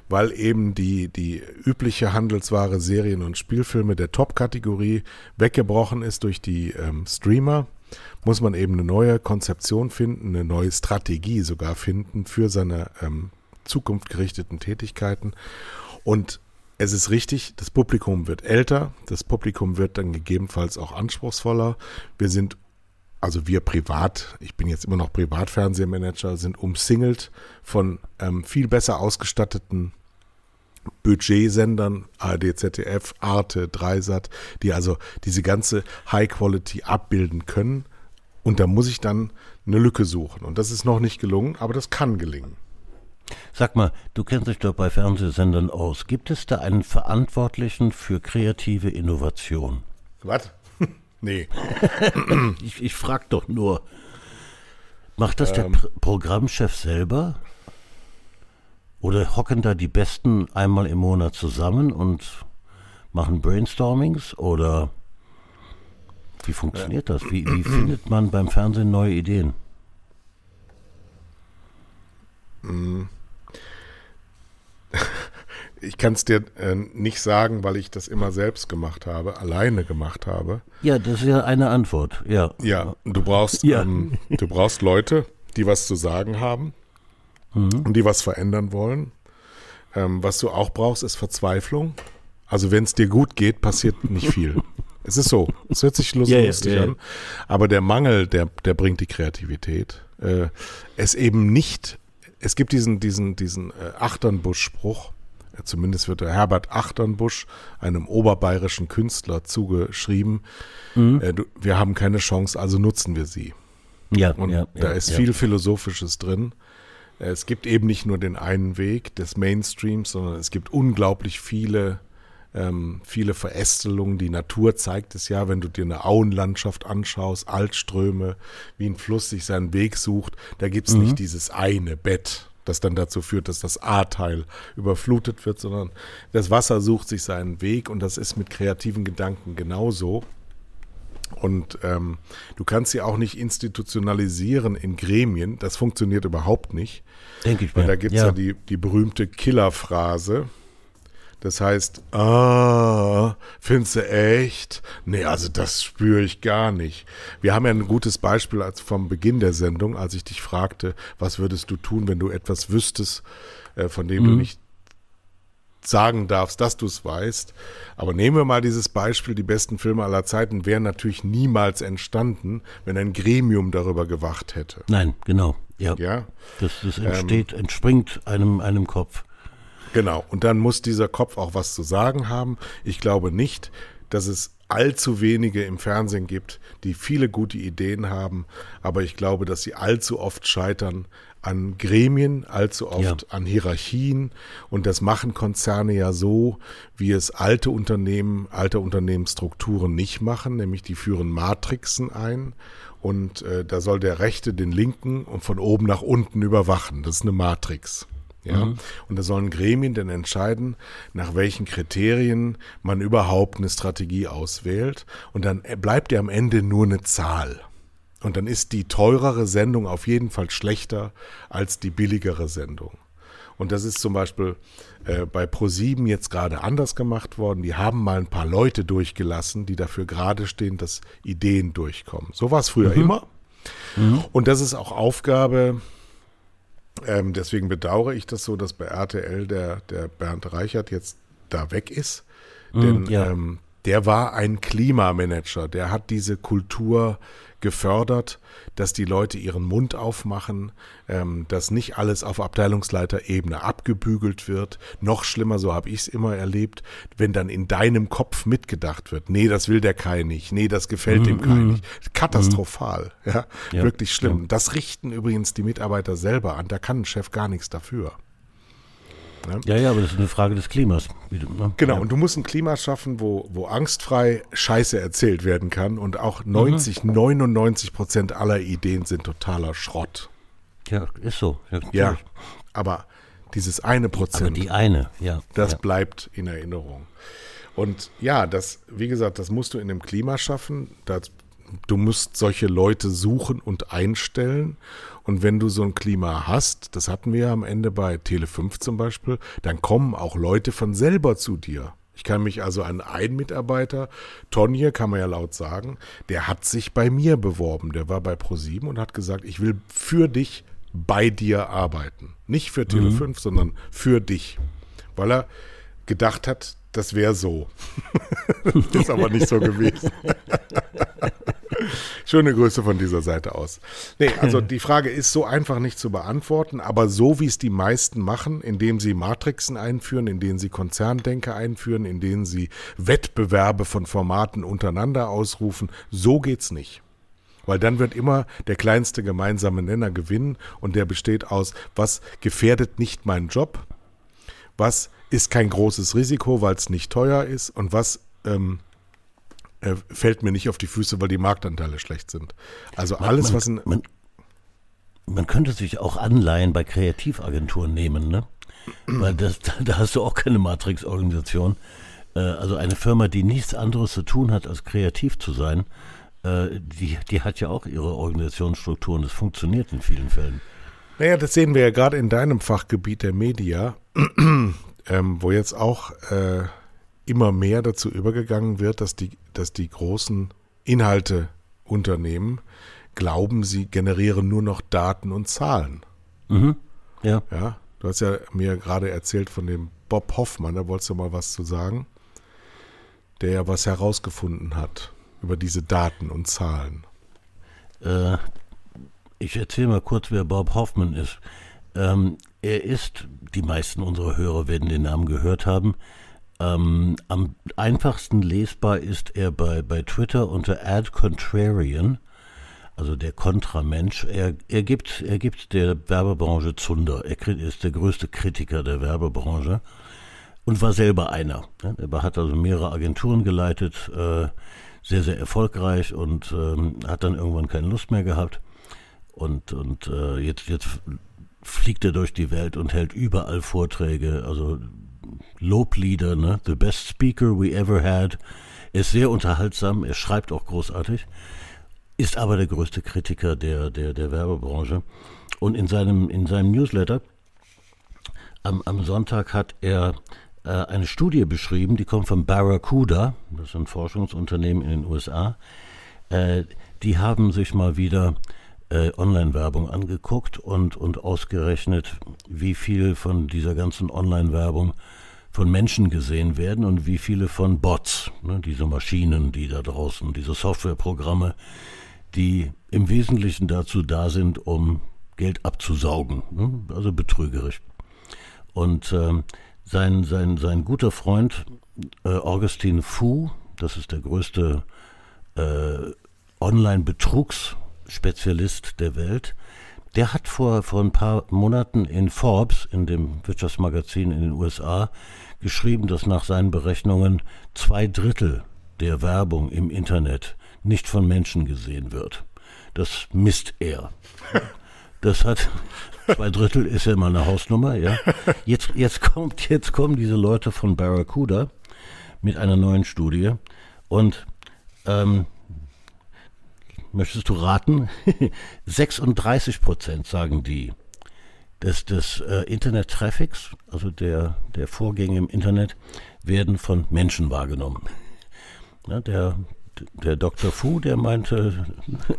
Speaker 2: weil eben die, die übliche Handelsware Serien und Spielfilme der Top-Kategorie weggebrochen ist durch die ähm, Streamer, muss man eben eine neue Konzeption finden, eine neue Strategie sogar finden für seine ähm, zukunftgerichteten Tätigkeiten. Und es ist richtig, das Publikum wird älter, das Publikum wird dann gegebenenfalls auch anspruchsvoller. Wir sind, also wir privat, ich bin jetzt immer noch Privatfernsehmanager, sind umsingelt von ähm, viel besser ausgestatteten Budgetsendern, ARD, ZDF, Arte, Dreisat, die also diese ganze High Quality abbilden können. Und da muss ich dann eine Lücke suchen. Und das ist noch nicht gelungen, aber das kann gelingen.
Speaker 3: Sag mal, du kennst dich doch bei Fernsehsendern aus. Gibt es da einen Verantwortlichen für kreative Innovation?
Speaker 2: Was? Nee.
Speaker 3: ich ich frage doch nur. Macht das der Pr Programmchef selber? Oder hocken da die Besten einmal im Monat zusammen und machen Brainstormings? Oder wie funktioniert das? Wie, wie findet man beim Fernsehen neue Ideen?
Speaker 2: Ich kann es dir äh, nicht sagen, weil ich das immer selbst gemacht habe, alleine gemacht habe.
Speaker 3: Ja, das ist ja eine Antwort. Ja.
Speaker 2: Ja, du brauchst,
Speaker 3: Ja.
Speaker 2: ähm, du brauchst Leute, die was zu sagen haben und die was verändern wollen. Ähm, was du auch brauchst, ist Verzweiflung. Also wenn es dir gut geht, passiert nicht viel. es ist so. Es hört sich lustig,
Speaker 3: ja, ja.
Speaker 2: an. Aber der Mangel, der, der bringt die Kreativität. Äh, es eben nicht, es gibt diesen, diesen, diesen äh, Achternbusch-Spruch, zumindest wird der Herbert Achternbusch, einem oberbayerischen Künstler, zugeschrieben.
Speaker 3: Mhm.
Speaker 2: Äh, du, wir haben keine Chance, also nutzen wir sie.
Speaker 3: Ja,
Speaker 2: Und
Speaker 3: ja,
Speaker 2: da
Speaker 3: ja,
Speaker 2: ist
Speaker 3: ja.
Speaker 2: viel Philosophisches drin. Es gibt eben nicht nur den einen Weg des Mainstreams, sondern es gibt unglaublich viele, ähm, viele Verästelungen. Die Natur zeigt es ja, wenn du dir eine Auenlandschaft anschaust, Altströme, wie ein Fluss sich seinen Weg sucht. Da gibt es
Speaker 3: Mhm.
Speaker 2: nicht dieses eine Bett, das dann dazu führt, dass das A-Teil überflutet wird, sondern das Wasser sucht sich seinen Weg und das ist mit kreativen Gedanken genauso. Und ähm, du kannst sie auch nicht institutionalisieren in Gremien. Das funktioniert überhaupt nicht.
Speaker 3: Denke ich
Speaker 2: Weil
Speaker 3: mir.
Speaker 2: da gibt es ja. die, die berühmte Killerphrase. Das heißt, ah, findest du echt? Nee, also das spüre ich gar nicht. Wir haben ja ein gutes Beispiel als vom Beginn der Sendung, als ich dich fragte, was würdest du tun, wenn du etwas wüsstest, äh, von dem du nicht sagen darfst, dass du es weißt. Aber nehmen wir mal dieses Beispiel, die besten Filme aller Zeiten wären natürlich niemals entstanden, wenn ein Gremium darüber gewacht hätte.
Speaker 3: Nein, genau. Ja.
Speaker 2: Ja,
Speaker 3: Das, das entsteht, entspringt einem, einem Kopf.
Speaker 2: Genau. Und dann muss dieser Kopf auch was zu sagen haben. Ich glaube nicht, dass es allzu wenige im Fernsehen gibt, die viele gute Ideen haben, aber ich glaube, dass sie allzu oft scheitern an Gremien, allzu oft
Speaker 3: Ja.
Speaker 2: an Hierarchien und das machen Konzerne ja so, wie es alte Unternehmen, alte Unternehmensstrukturen nicht machen, nämlich die führen Matrixen ein und äh, da soll der Rechte den Linken und von oben nach unten überwachen. Das ist eine Matrix. Ja, und da sollen Gremien dann entscheiden, nach welchen Kriterien man überhaupt eine Strategie auswählt. Und dann bleibt ja am Ende nur eine Zahl. Und dann ist die teurere Sendung auf jeden Fall schlechter als die billigere Sendung. Und das ist zum Beispiel äh, bei ProSieben jetzt gerade anders gemacht worden. Die haben mal ein paar Leute durchgelassen, die dafür gerade stehen, dass Ideen durchkommen. So war es früher immer. Und das ist auch Aufgabe ähm, deswegen bedauere ich das so, dass bei RTL der, der Bernd Reichert jetzt da weg ist. Denn
Speaker 3: ja.
Speaker 2: ähm, der war ein Klimamanager, der hat diese Kultur gefördert, dass die Leute ihren Mund aufmachen, ähm, dass nicht alles auf Abteilungsleiterebene abgebügelt wird. Noch schlimmer, so habe ich es immer erlebt, wenn dann in deinem Kopf mitgedacht wird, nee, das will der Kai nicht, nee, das gefällt dem Kai nicht. Katastrophal, ja,
Speaker 3: Ja,
Speaker 2: wirklich schlimm. Das richten übrigens die Mitarbeiter selber an, da kann ein Chef gar nichts dafür.
Speaker 3: Ja, ja, aber das ist eine Frage des Klimas. Ne?
Speaker 2: Genau,
Speaker 3: Ja.
Speaker 2: und du musst ein Klima schaffen, wo, wo angstfrei Scheiße erzählt werden kann und auch 90, 99 Prozent aller Ideen sind totaler Schrott.
Speaker 3: ja, ist so. Ja,
Speaker 2: Ja, aber dieses eine
Speaker 3: Aber
Speaker 2: Prozent,
Speaker 3: die eine, ja.
Speaker 2: das
Speaker 3: ja.
Speaker 2: bleibt in Erinnerung. Und ja, das, wie gesagt, das musst du in dem Klima schaffen. Das, du musst solche Leute suchen und einstellen. Und wenn du so ein Klima hast, das hatten wir am Ende bei Tele5 zum Beispiel, dann kommen auch Leute von selber zu dir. Ich kann mich also an einen Mitarbeiter, Tonje, kann man ja laut sagen, der hat sich bei mir beworben. Der war bei ProSieben und hat gesagt, ich will für dich bei dir arbeiten. Nicht für Tele5, mhm. sondern für dich. Weil er gedacht hat, das wäre so. ist aber nicht so gewesen. Schöne Grüße von dieser Seite aus. Nee, also die Frage ist so einfach nicht zu beantworten, aber so wie es die meisten machen, indem sie Matrixen einführen, indem sie Konzerndenker einführen, indem sie Wettbewerbe von Formaten untereinander ausrufen, so geht's nicht. Weil dann wird immer der kleinste gemeinsame Nenner gewinnen und der besteht aus, was gefährdet nicht meinen Job, was ist kein großes Risiko, weil es nicht teuer ist und was ähm, äh, fällt mir nicht auf die Füße, weil die Marktanteile schlecht sind. Also man, alles,
Speaker 3: man,
Speaker 2: was
Speaker 3: man, man könnte sich auch Anleihen bei Kreativagenturen nehmen, ne? Weil das, da hast du auch keine Matrix-Organisation. Äh, also eine Firma, die nichts anderes zu tun hat, als kreativ zu sein, äh, die, die hat ja auch ihre Organisationsstrukturen. Das funktioniert in vielen Fällen.
Speaker 2: Naja, das sehen wir ja gerade in deinem Fachgebiet der Media ähm, wo jetzt auch äh, immer mehr dazu übergegangen wird, dass die, dass die großen Inhalteunternehmen glauben, sie generieren nur noch Daten und Zahlen.
Speaker 3: Mhm. Ja.
Speaker 2: Ja. Du hast ja mir gerade erzählt von dem Bob Hoffmann, da wolltest du mal was zu sagen, der ja was herausgefunden hat über diese Daten und Zahlen.
Speaker 3: Äh, ich erzähle mal kurz, wer Bob Hoffman ist. Ähm, er ist, die meisten unserer Hörer werden den Namen gehört haben, ähm, am einfachsten lesbar ist er bei, bei Twitter unter Ad Contrarian, also der Kontramensch. Er, er, gibt, er gibt der Werbebranche Zunder. Er ist der größte Kritiker der Werbebranche und war selber einer. Er hat also mehrere Agenturen geleitet, äh, sehr, sehr erfolgreich und ähm, hat dann irgendwann keine Lust mehr gehabt. Und, und äh, jetzt, jetzt fliegt er durch die Welt und hält überall Vorträge, also Loblieder, ne? The best speaker we ever had. Er ist sehr unterhaltsam, er schreibt auch großartig, ist aber der größte Kritiker der, der, der Werbebranche. Und in seinem, in seinem Newsletter am, am Sonntag hat er äh, eine Studie beschrieben, die kommt von Barracuda, das ist ein Forschungsunternehmen in den USA. Äh, die haben sich mal wieder äh, Online-Werbung angeguckt und, und ausgerechnet, wie viel von dieser ganzen Online-Werbung von Menschen gesehen werden und wie viele von Bots, ne, diese Maschinen, die da draußen, diese Softwareprogramme, die im Wesentlichen dazu da sind, um Geld abzusaugen, ne, also betrügerisch. Und ähm, sein, sein, sein guter Freund äh, Augustin Fu, das ist der größte äh, Online-Betrugs- Spezialist der Welt, der hat vor, vor ein paar Monaten in Forbes, in dem Wirtschaftsmagazin in den USA, geschrieben, dass nach seinen Berechnungen zwei Drittel der Werbung im Internet nicht von Menschen gesehen wird. Das misst er. Das hat zwei Drittel ist ja mal eine Hausnummer, ja. Jetzt, jetzt kommt, jetzt kommen diese Leute von Barracuda mit einer neuen Studie und ähm, möchtest du raten? 36 Prozent sagen die des, des äh, Internet-Traffics, also der, der Vorgänge im Internet, werden von Menschen wahrgenommen. Ja, der, der Dr. Fu, der meinte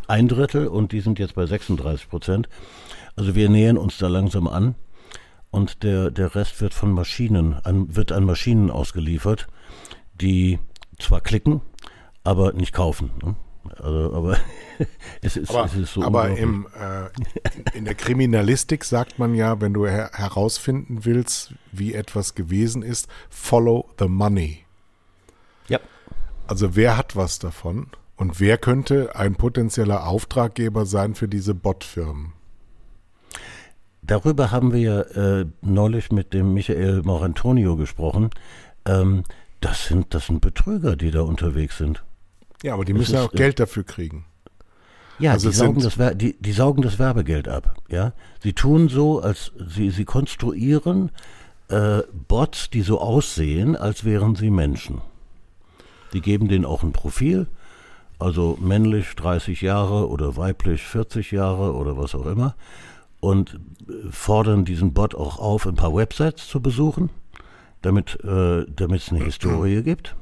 Speaker 3: ein Drittel und die sind jetzt bei 36 Prozent. Also wir nähern uns da langsam an und der, der Rest wird von Maschinen, an, wird an Maschinen ausgeliefert, die zwar klicken, aber nicht kaufen. Ne? Also, aber
Speaker 2: es ist, aber, es ist so. Aber im, äh, in der Kriminalistik sagt man ja, wenn du her herausfinden willst, wie etwas gewesen ist, follow the money.
Speaker 3: Ja.
Speaker 2: Also wer hat was davon? Und wer könnte ein potenzieller Auftraggeber sein für diese Bot-Firmen?
Speaker 3: Darüber haben wir ja äh, neulich mit dem Michael Morantonio gesprochen. Ähm, das sind, das sind Betrüger, die da unterwegs sind.
Speaker 2: Ja, aber die müssen ja auch äh, Geld dafür kriegen.
Speaker 3: Ja, also die, saugen das, die, die saugen das Werbegeld ab. Ja, sie tun so, als sie, sie konstruieren äh, Bots, die so aussehen, als wären sie Menschen. Die geben denen auch ein Profil, also männlich 30 Jahre oder weiblich 40 Jahre oder was auch immer, und äh, fordern diesen Bot auch auf, ein paar Websites zu besuchen, damit äh, es eine Historie gibt.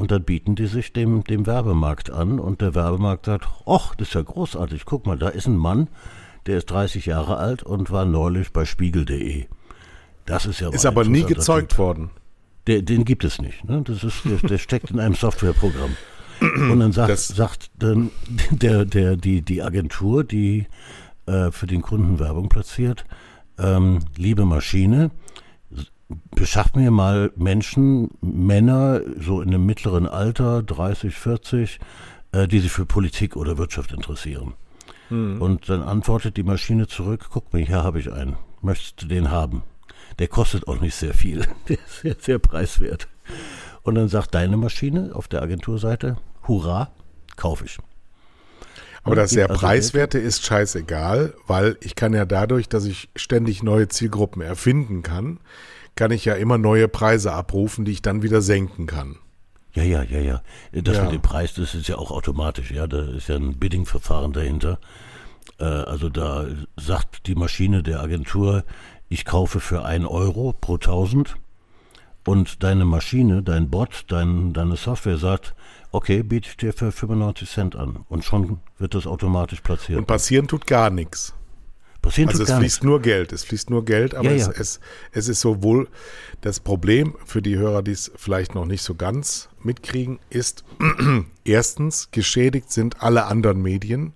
Speaker 3: Und dann bieten die sich dem, dem Werbemarkt an und der Werbemarkt sagt, ach, das ist ja großartig, guck mal, da ist ein Mann, der ist 30 Jahre alt und war neulich bei spiegel.de.
Speaker 2: Das ist ja Ist aber nie gezeugt worden.
Speaker 3: Der, den gibt es nicht. Ne? Das ist, der, der steckt in einem Softwareprogramm. Und dann sagt, sagt dann der, der, die, die Agentur, die äh, für den Kunden Werbung platziert, ähm, liebe Maschine, beschafft mir mal Menschen, Männer, so in einem mittleren Alter, 30, 40, äh, die sich für Politik oder Wirtschaft interessieren. Mhm. Und dann antwortet die Maschine zurück, guck mal, hier habe ich einen, möchtest du den haben? Der kostet auch nicht sehr viel, der ist sehr, sehr preiswert. Und dann sagt deine Maschine auf der Agenturseite, hurra, kaufe ich.
Speaker 2: Aber das sehr also preiswerte ist scheißegal, weil ich kann ja dadurch, dass ich ständig neue Zielgruppen erfinden kann, kann ich ja immer neue Preise abrufen, die ich dann wieder senken kann.
Speaker 3: Ja, ja, ja, ja. Das ja. mit dem Preis, das ist ja auch automatisch, ja. Da ist ja ein Bidding-Verfahren dahinter. Äh, also da sagt die Maschine der Agentur, ich kaufe für ein Euro pro tausend und deine Maschine, dein Bot, dein, deine Software sagt, okay, biete ich dir für 95 Cent an. Und schon wird das automatisch platziert.
Speaker 2: Und passieren tut gar nichts. Passieren also es fließt nichts. nur Geld, es fließt nur Geld, aber ja, ja. Es, es, es ist sowohl das Problem für die Hörer, die es vielleicht noch nicht so ganz mitkriegen, ist erstens, geschädigt sind alle anderen Medien,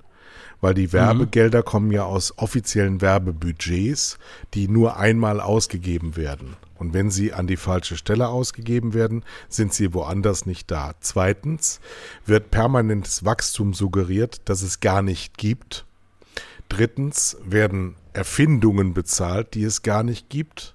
Speaker 2: weil die Werbegelder mhm. kommen ja aus offiziellen Werbebudgets, die nur einmal ausgegeben werden. Und wenn sie an die falsche Stelle ausgegeben werden, sind sie woanders nicht da. Zweitens wird permanentes Wachstum suggeriert, das es gar nicht gibt. Drittens werden Erfindungen bezahlt, die es gar nicht gibt.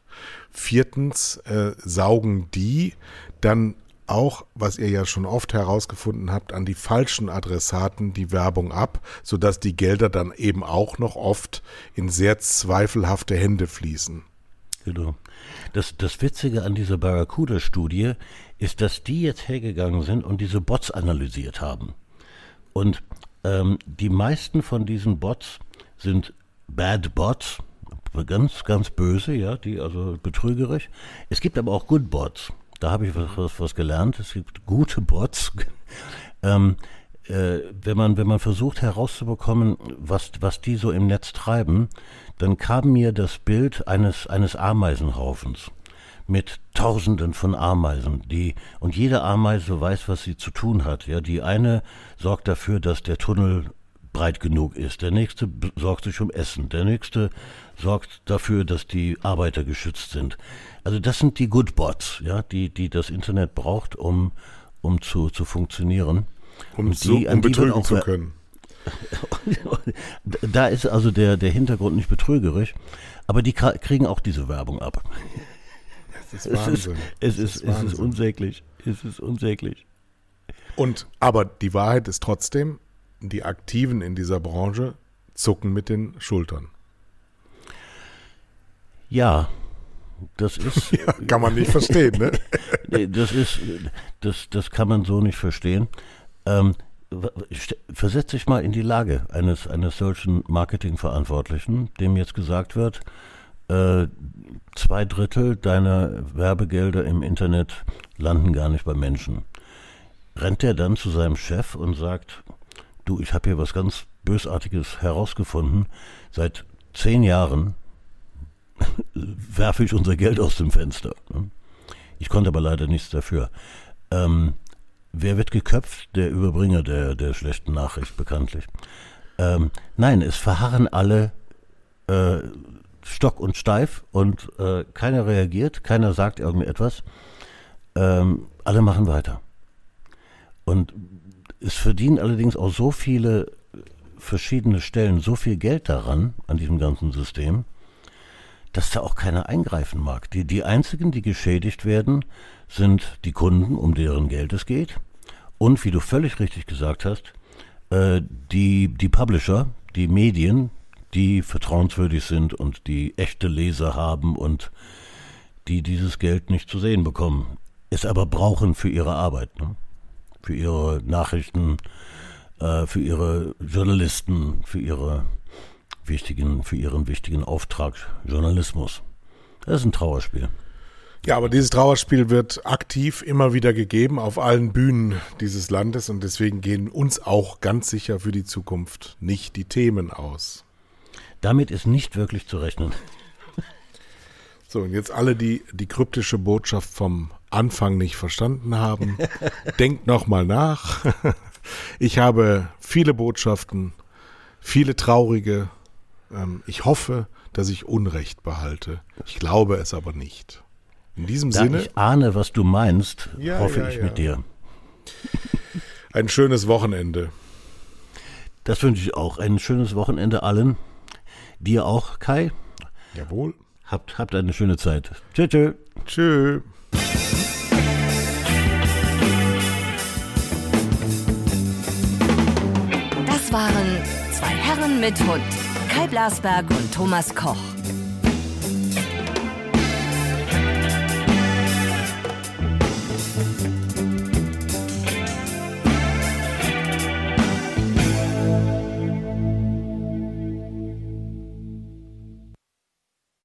Speaker 2: Viertens äh, saugen die dann auch, was ihr ja schon oft herausgefunden habt, an die falschen Adressaten die Werbung ab, sodass die Gelder dann eben auch noch oft in sehr zweifelhafte Hände fließen.
Speaker 3: Genau. Das, das Witzige an dieser Barracuda-Studie ist, dass die jetzt hergegangen sind und diese Bots analysiert haben. Und ähm, die meisten von diesen Bots sind Bad Bots, ganz, ganz böse, ja, die also betrügerisch. Es gibt aber auch Good Bots. Da habe ich was, was, gelernt. Es gibt gute Bots. ähm, äh, wenn man wenn man versucht herauszubekommen, was was die so im Netz treiben, dann kam mir das Bild eines eines Ameisenhaufens mit Tausenden von Ameisen, die und jede Ameise weiß, was sie zu tun hat. Ja, die eine sorgt dafür, dass der Tunnel breit genug ist. Der nächste sorgt sich um Essen. Der nächste sorgt dafür, dass die Arbeiter geschützt sind. Also das sind die Good Bots, ja, die, die das Internet braucht, um, um zu, zu funktionieren.
Speaker 2: Um, die, so, um betrügen zu können.
Speaker 3: da ist also der, der Hintergrund nicht betrügerisch, aber die kriegen auch diese Werbung ab.
Speaker 2: Das ist Wahnsinn.
Speaker 3: Es ist, es ist, es ist unsäglich. Es ist unsäglich.
Speaker 2: Und, aber die Wahrheit ist trotzdem, die Aktiven in dieser Branche zucken mit den Schultern.
Speaker 3: Ja, das ist.
Speaker 2: ja, kann man nicht verstehen, ne?
Speaker 3: das ist, das, das kann man so nicht verstehen. Ähm, versetz dich mal in die Lage eines, eines solchen Marketingverantwortlichen, dem jetzt gesagt wird, äh, zwei Drittel deiner Werbegelder im Internet landen gar nicht bei Menschen. Rennt er dann zu seinem Chef und sagt, du, ich habe hier was ganz Bösartiges herausgefunden. Seit zehn Jahren werfe ich unser Geld aus dem Fenster. Ne? Ich konnte aber leider nichts dafür. Ähm, wer wird geköpft? Der Überbringer der, der schlechten Nachricht, bekanntlich. Ähm, nein, es verharren alle äh, stock und steif und äh, keiner reagiert, keiner sagt irgendetwas. Ähm, alle machen weiter. Und es verdienen allerdings auch so viele verschiedene Stellen so viel Geld daran, an diesem ganzen System, dass da auch keiner eingreifen mag. Die, die einzigen, die geschädigt werden, sind die Kunden, um deren Geld es geht. Und wie du völlig richtig gesagt hast, äh, die, die Publisher, die Medien, die vertrauenswürdig sind und die echte Leser haben und die dieses Geld nicht zu sehen bekommen, es aber brauchen für ihre Arbeit. Ne? Für ihre Nachrichten, äh, für ihre Journalisten, für ihre wichtigen, für ihren wichtigen Auftrag Journalismus. Das ist ein Trauerspiel.
Speaker 2: Ja, aber dieses Trauerspiel wird aktiv immer wieder gegeben auf allen Bühnen dieses Landes und deswegen gehen uns auch ganz sicher für die Zukunft nicht die Themen aus.
Speaker 3: Damit ist nicht wirklich zu rechnen.
Speaker 2: So, und jetzt alle, die die kryptische Botschaft vom Anfang nicht verstanden haben, denkt nochmal nach. Ich habe viele Botschaften, viele traurige. Ähm, ich hoffe, dass ich Unrecht behalte. Ich glaube es aber nicht. In diesem
Speaker 3: Da
Speaker 2: Sinne,
Speaker 3: ich ahne, was du meinst,
Speaker 2: Ja,
Speaker 3: hoffe
Speaker 2: ja,
Speaker 3: ich
Speaker 2: ja.
Speaker 3: mit dir.
Speaker 2: ein schönes Wochenende.
Speaker 3: Das wünsche ich auch. Ein schönes Wochenende allen. Dir auch, Kai.
Speaker 2: Jawohl.
Speaker 3: Habt, habt eine schöne Zeit. Tschö, tschö.
Speaker 2: Tschö.
Speaker 1: Das waren zwei Herren mit Hund. Kai Blasberg und Thomas Koch.